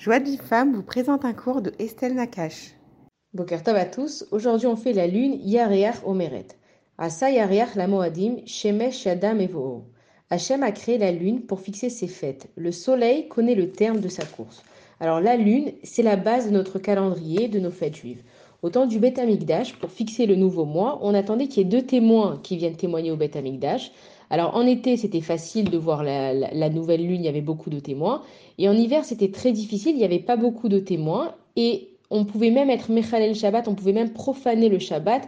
Joie de vie vous présente un cours de Estelle Nakache. Boker à tous, aujourd'hui on fait la lune Yareach Omeret. Asa Yareach la Moadim, Shemesh Yadam Evo. Hachem a créé la lune pour fixer ses fêtes. Le soleil connaît le terme de sa course. Alors la lune, c'est la base de notre calendrier, de nos fêtes juives. Au temps du Beth Amikdash, pour fixer le nouveau mois, on attendait qu'il y ait deux témoins qui viennent témoigner au Beth Amikdash. Alors en été, c'était facile de voir la, nouvelle lune, il y avait beaucoup de témoins. Et en hiver, c'était très difficile, il n'y avait pas beaucoup de témoins. Et on pouvait même être Mechalel Shabbat, on pouvait même profaner le Shabbat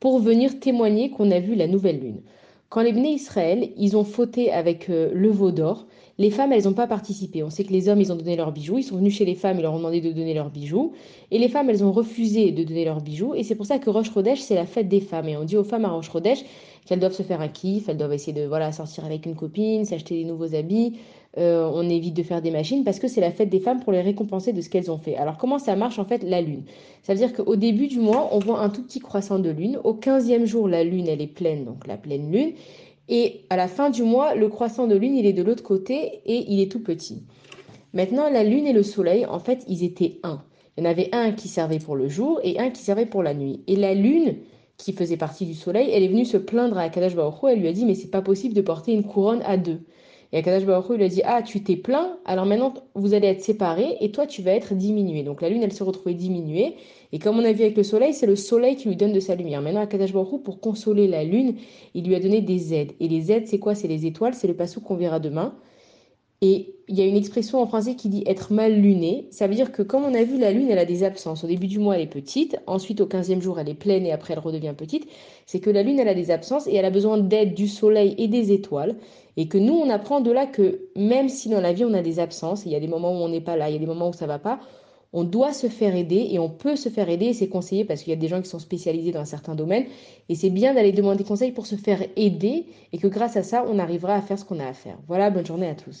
pour venir témoigner qu'on a vu la nouvelle lune. Quand les Bnei Israël, ils ont fauté avec euh, le veau d'or, les femmes, elles n'ont pas participé. On sait que les hommes, ils ont donné leurs bijoux. Ils sont venus chez les femmes, ils leur ont demandé de donner leurs bijoux. Et les femmes, elles ont refusé de donner leurs bijoux. Et c'est pour ça que Roche Rodèche, c'est la fête des femmes. Et on dit aux femmes à Roche Rodèche qu'elles doivent se faire un kiff, elles doivent essayer de voilà, sortir avec une copine, s'acheter des nouveaux habits. Euh, on évite de faire des machines parce que c'est la fête des femmes pour les récompenser de ce qu'elles ont fait. Alors comment ça marche en fait la lune? Ça veut dire qu'au début du mois, on voit un tout petit croissant de lune. Au 15e jour, la lune, elle est pleine, donc la pleine lune. Et à la fin du mois, le croissant de lune, il est de l'autre côté et il est tout petit. Maintenant, la lune et le soleil, en fait, ils étaient un. Il y en avait un qui servait pour le jour et un qui servait pour la nuit. Et la lune, qui faisait partie du soleil, elle est venue se plaindre à Akadash Baruch elle lui a dit mais c'est pas possible de porter une couronne à deux. Et Akadash Baruch lui a dit ah tu t'es plaint, alors maintenant vous allez être séparés et toi tu vas être diminué. Donc la lune elle se retrouvait diminuée et comme on a vu avec le soleil, c'est le soleil qui lui donne de sa lumière. Maintenant Akadash Baruch pour consoler la lune, il lui a donné des aides. Et les aides c'est quoi? C'est les étoiles, c'est le passou qu'on verra demain. Et il y a une expression en français qui dit être mal luné. Ça veut dire que comme on a vu, la lune, elle a des absences. Au début du mois, elle est petite. Ensuite, au 15e jour, elle est pleine et après, elle redevient petite. C'est que la lune, elle a des absences et elle a besoin d'aide du soleil et des étoiles. Et que nous, on apprend de là que même si dans la vie, on a des absences, il y a des moments où on n'est pas là, il y a des moments où ça va pas, on doit se faire aider et on peut se faire aider et c'est conseillé parce qu'il y a des gens qui sont spécialisés dans un certain domaine et c'est bien d'aller demander conseil pour se faire aider et que grâce à ça, on arrivera à faire ce qu'on a à faire. Voilà, bonne journée à tous.